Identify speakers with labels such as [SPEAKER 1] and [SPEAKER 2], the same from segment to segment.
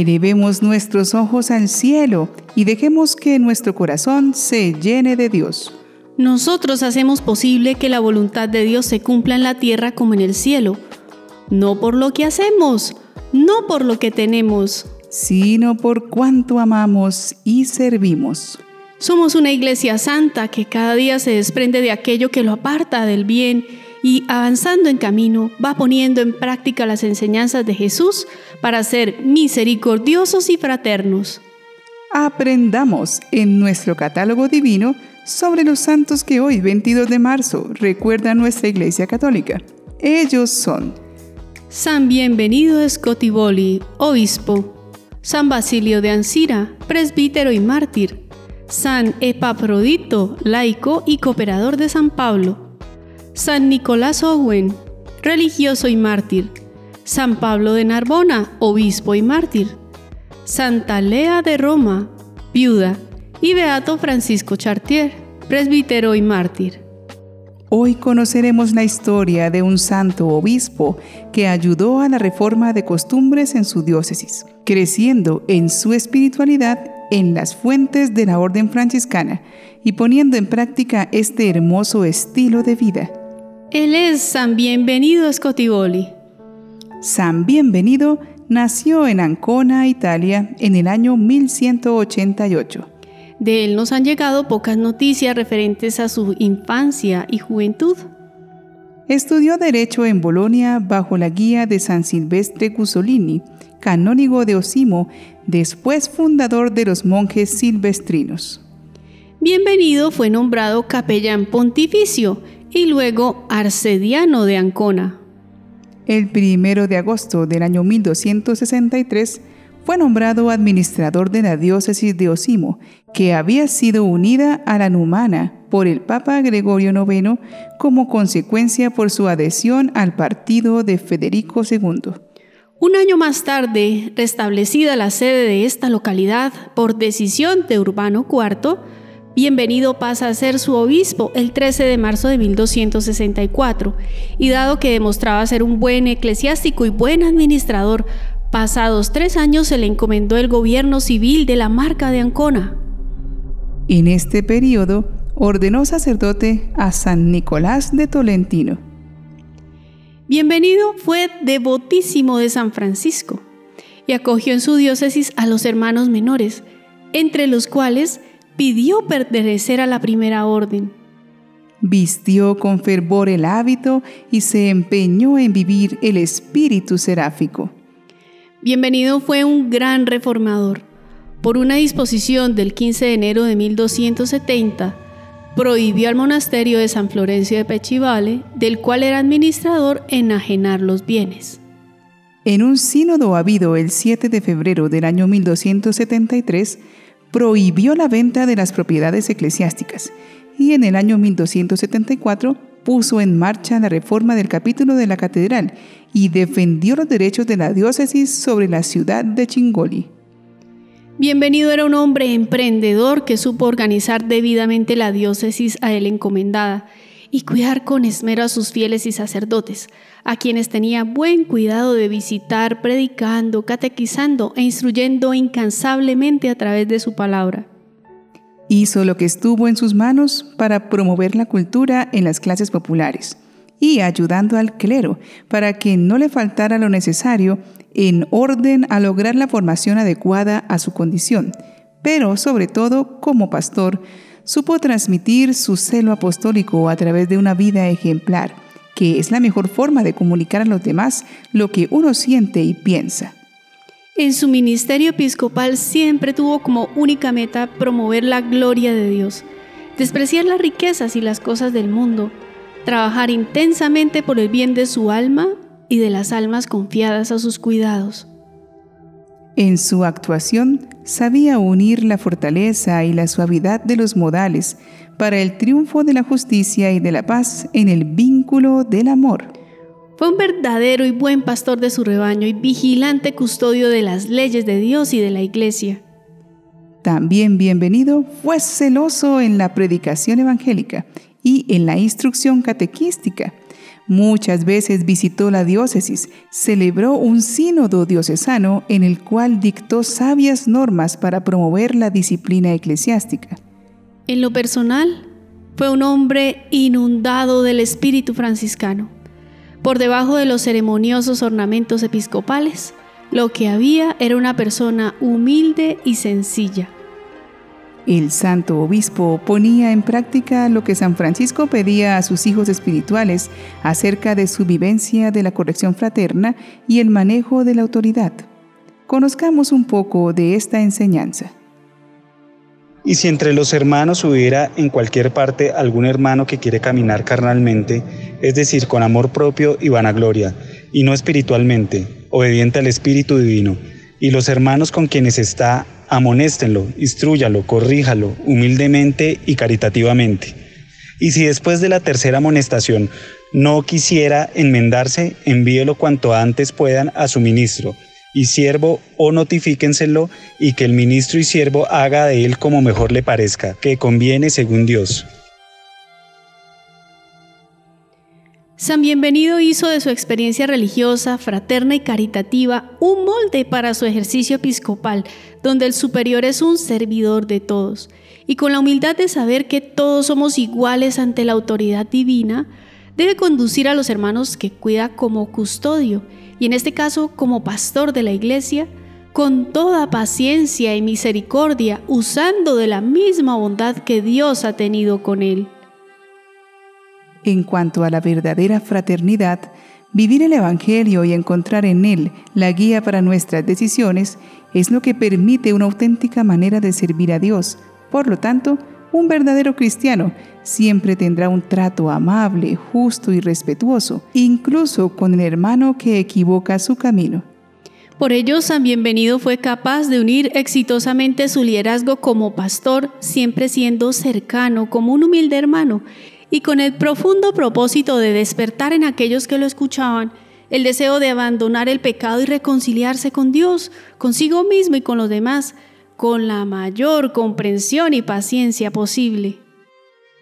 [SPEAKER 1] elevemos nuestros ojos al cielo y dejemos que nuestro corazón se llene de Dios.
[SPEAKER 2] Nosotros hacemos posible que la voluntad de Dios se cumpla en la tierra como en el cielo, no por lo que hacemos, no por lo que tenemos,
[SPEAKER 1] sino por cuanto amamos y servimos.
[SPEAKER 2] Somos una iglesia santa que cada día se desprende de aquello que lo aparta del bien y avanzando en camino va poniendo en práctica las enseñanzas de Jesús para ser misericordiosos y fraternos.
[SPEAKER 1] Aprendamos en nuestro catálogo divino sobre los santos que hoy, 22 de marzo, recuerda nuestra Iglesia Católica. Ellos son
[SPEAKER 2] San Bienvenido Scotiboli, obispo, San Basilio de Ancira, presbítero y mártir, San Epaprodito, laico y cooperador de San Pablo, San Nicolás Owen, religioso y mártir, San Pablo de Narbona, obispo y mártir, Santa Lea de Roma, viuda, y Beato Francisco Chartier, presbítero y mártir.
[SPEAKER 1] Hoy conoceremos la historia de un santo obispo que ayudó a la reforma de costumbres en su diócesis, creciendo en su espiritualidad en las fuentes de la orden franciscana y poniendo en práctica este hermoso estilo de vida.
[SPEAKER 2] Él es San Bienvenido Scotiboli.
[SPEAKER 1] San Bienvenido nació en Ancona, Italia, en el año 1188
[SPEAKER 2] de él nos han llegado pocas noticias referentes a su infancia y juventud.
[SPEAKER 1] Estudió Derecho en Bolonia bajo la guía de San Silvestre Cusolini, canónigo de Osimo, después fundador de los monjes silvestrinos.
[SPEAKER 2] Bienvenido fue nombrado capellán pontificio y luego arcediano de Ancona.
[SPEAKER 1] El primero de agosto del año 1263 fue nombrado administrador de la diócesis de Osimo, que había sido unida a la numana por el Papa Gregorio IX como consecuencia por su adhesión al partido de Federico II.
[SPEAKER 2] Un año más tarde, restablecida la sede de esta localidad por decisión de Urbano IV, Bienvenido pasa a ser su obispo el 13 de marzo de 1264, y dado que demostraba ser un buen eclesiástico y buen administrador, Pasados tres años se le encomendó el gobierno civil de la marca de Ancona.
[SPEAKER 1] En este periodo ordenó sacerdote a San Nicolás de Tolentino.
[SPEAKER 2] Bienvenido fue devotísimo de San Francisco y acogió en su diócesis a los hermanos menores, entre los cuales pidió pertenecer a la primera orden.
[SPEAKER 1] Vistió con fervor el hábito y se empeñó en vivir el espíritu seráfico.
[SPEAKER 2] Bienvenido fue un gran reformador. Por una disposición del 15 de enero de 1270, prohibió al monasterio de San Florencio de Pechivale, del cual era administrador, enajenar los bienes.
[SPEAKER 1] En un sínodo habido el 7 de febrero del año 1273, prohibió la venta de las propiedades eclesiásticas y en el año 1274 puso en marcha la reforma del capítulo de la catedral y defendió los derechos de la diócesis sobre la ciudad de Chingoli.
[SPEAKER 2] Bienvenido era un hombre emprendedor que supo organizar debidamente la diócesis a él encomendada y cuidar con esmero a sus fieles y sacerdotes, a quienes tenía buen cuidado de visitar, predicando, catequizando e instruyendo incansablemente a través de su palabra.
[SPEAKER 1] Hizo lo que estuvo en sus manos para promover la cultura en las clases populares y ayudando al clero para que no le faltara lo necesario en orden a lograr la formación adecuada a su condición, pero sobre todo como pastor, supo transmitir su celo apostólico a través de una vida ejemplar, que es la mejor forma de comunicar a los demás lo que uno siente y piensa.
[SPEAKER 2] En su ministerio episcopal siempre tuvo como única meta promover la gloria de Dios, despreciar las riquezas y las cosas del mundo, trabajar intensamente por el bien de su alma y de las almas confiadas a sus cuidados.
[SPEAKER 1] En su actuación sabía unir la fortaleza y la suavidad de los modales para el triunfo de la justicia y de la paz en el vínculo del amor.
[SPEAKER 2] Fue un verdadero y buen pastor de su rebaño y vigilante custodio de las leyes de Dios y de la Iglesia.
[SPEAKER 1] También bienvenido fue celoso en la predicación evangélica y en la instrucción catequística, Muchas veces visitó la diócesis, celebró un sínodo diocesano en el cual dictó sabias normas para promover la disciplina eclesiástica.
[SPEAKER 2] En lo personal, fue un hombre inundado del espíritu franciscano. Por debajo de los ceremoniosos ornamentos episcopales, lo que había era una persona humilde y sencilla.
[SPEAKER 1] El santo obispo ponía en práctica lo que San Francisco pedía a sus hijos espirituales acerca de su vivencia de la corrección fraterna y el manejo de la autoridad. Conozcamos un poco de esta enseñanza.
[SPEAKER 3] Y si entre los hermanos hubiera en cualquier parte algún hermano que quiere caminar carnalmente, es decir, con amor propio y vanagloria, y no espiritualmente, obediente al Espíritu Divino, y los hermanos con quienes está amonéstenlo, instrúyalo, corríjalo humildemente y caritativamente. Y si después de la tercera amonestación no quisiera enmendarse, envíelo cuanto antes puedan a su ministro y siervo o notifíquenselo y que el ministro y siervo haga de él como mejor le parezca, que conviene según Dios.
[SPEAKER 2] San Bienvenido hizo de su experiencia religiosa, fraterna y caritativa un molde para su ejercicio episcopal, donde el superior es un servidor de todos. Y con la humildad de saber que todos somos iguales ante la autoridad divina, debe conducir a los hermanos que cuida como custodio, y en este caso como pastor de la iglesia, con toda paciencia y misericordia, usando de la misma bondad que Dios ha tenido con él.
[SPEAKER 1] En cuanto a la verdadera fraternidad, vivir el Evangelio y encontrar en él la guía para nuestras decisiones es lo que permite una auténtica manera de servir a Dios. Por lo tanto, un verdadero cristiano siempre tendrá un trato amable, justo y respetuoso, incluso con el hermano que equivoca su camino.
[SPEAKER 2] Por ello, San Bienvenido fue capaz de unir exitosamente su liderazgo como pastor, siempre siendo cercano como un humilde hermano, y con el profundo propósito de despertar en aquellos que lo escuchaban el deseo de abandonar el pecado y reconciliarse con Dios, consigo mismo y con los demás, con la mayor comprensión y paciencia posible.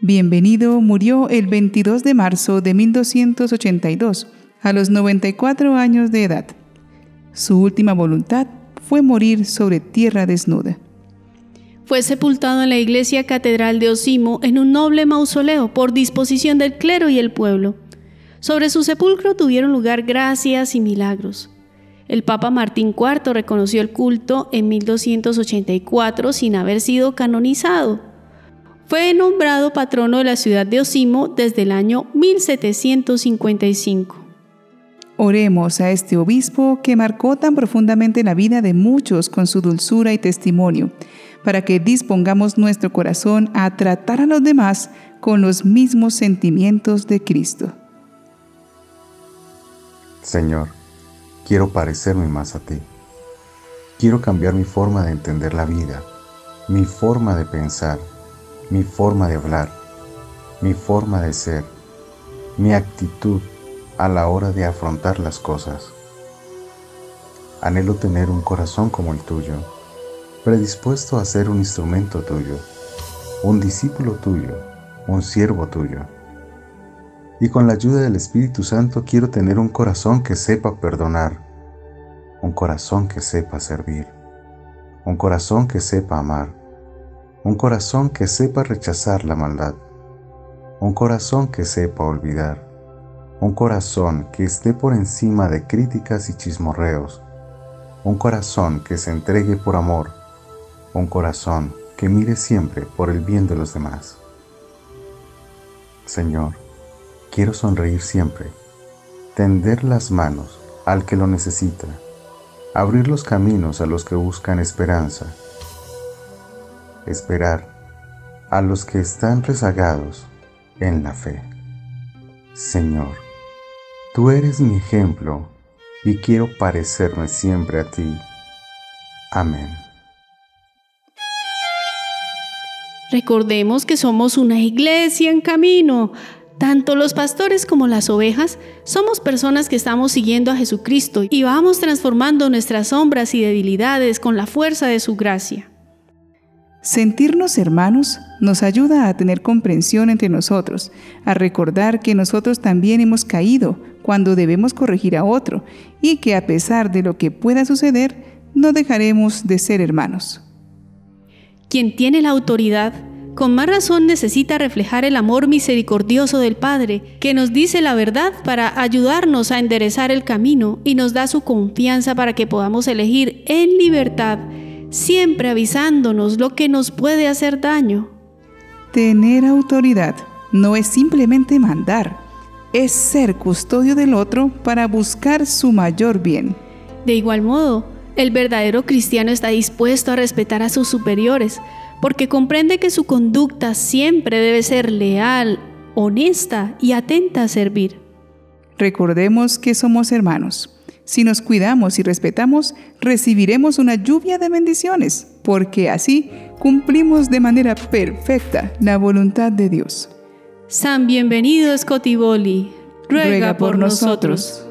[SPEAKER 1] Bienvenido murió el 22 de marzo de 1282, a los 94 años de edad. Su última voluntad fue morir sobre tierra desnuda.
[SPEAKER 2] Fue sepultado en la iglesia catedral de Osimo en un noble mausoleo por disposición del clero y el pueblo. Sobre su sepulcro tuvieron lugar gracias y milagros. El Papa Martín IV reconoció el culto en 1284 sin haber sido canonizado. Fue nombrado patrono de la ciudad de Osimo desde el año 1755.
[SPEAKER 1] Oremos a este obispo que marcó tan profundamente la vida de muchos con su dulzura y testimonio para que dispongamos nuestro corazón a tratar a los demás con los mismos sentimientos de Cristo.
[SPEAKER 4] Señor, quiero parecerme más a ti. Quiero cambiar mi forma de entender la vida, mi forma de pensar, mi forma de hablar, mi forma de ser, mi actitud a la hora de afrontar las cosas. Anhelo tener un corazón como el tuyo predispuesto a ser un instrumento tuyo, un discípulo tuyo, un siervo tuyo. Y con la ayuda del Espíritu Santo quiero tener un corazón que sepa perdonar, un corazón que sepa servir, un corazón que sepa amar, un corazón que sepa rechazar la maldad, un corazón que sepa olvidar, un corazón que esté por encima de críticas y chismorreos, un corazón que se entregue por amor, un corazón que mire siempre por el bien de los demás. Señor, quiero sonreír siempre, tender las manos al que lo necesita, abrir los caminos a los que buscan esperanza, esperar a los que están rezagados en la fe. Señor, tú eres mi ejemplo y quiero parecerme siempre a ti. Amén.
[SPEAKER 2] Recordemos que somos una iglesia en camino. Tanto los pastores como las ovejas somos personas que estamos siguiendo a Jesucristo y vamos transformando nuestras sombras y debilidades con la fuerza de su gracia.
[SPEAKER 1] Sentirnos hermanos nos ayuda a tener comprensión entre nosotros, a recordar que nosotros también hemos caído cuando debemos corregir a otro y que a pesar de lo que pueda suceder, no dejaremos de ser hermanos.
[SPEAKER 2] Quien tiene la autoridad, con más razón necesita reflejar el amor misericordioso del Padre, que nos dice la verdad para ayudarnos a enderezar el camino y nos da su confianza para que podamos elegir en libertad siempre avisándonos lo que nos puede hacer daño.
[SPEAKER 1] Tener autoridad no es simplemente mandar, es ser custodio del otro para buscar su mayor bien.
[SPEAKER 2] De igual modo, el verdadero cristiano está dispuesto a respetar a sus superiores, porque comprende que su conducta siempre debe ser leal, honesta y atenta a servir.
[SPEAKER 1] Recordemos que somos hermanos si nos cuidamos y respetamos, recibiremos una lluvia de bendiciones, porque así cumplimos de manera perfecta la voluntad de Dios.
[SPEAKER 2] San bienvenido Scotiboli, ruega, ruega por, nosotros.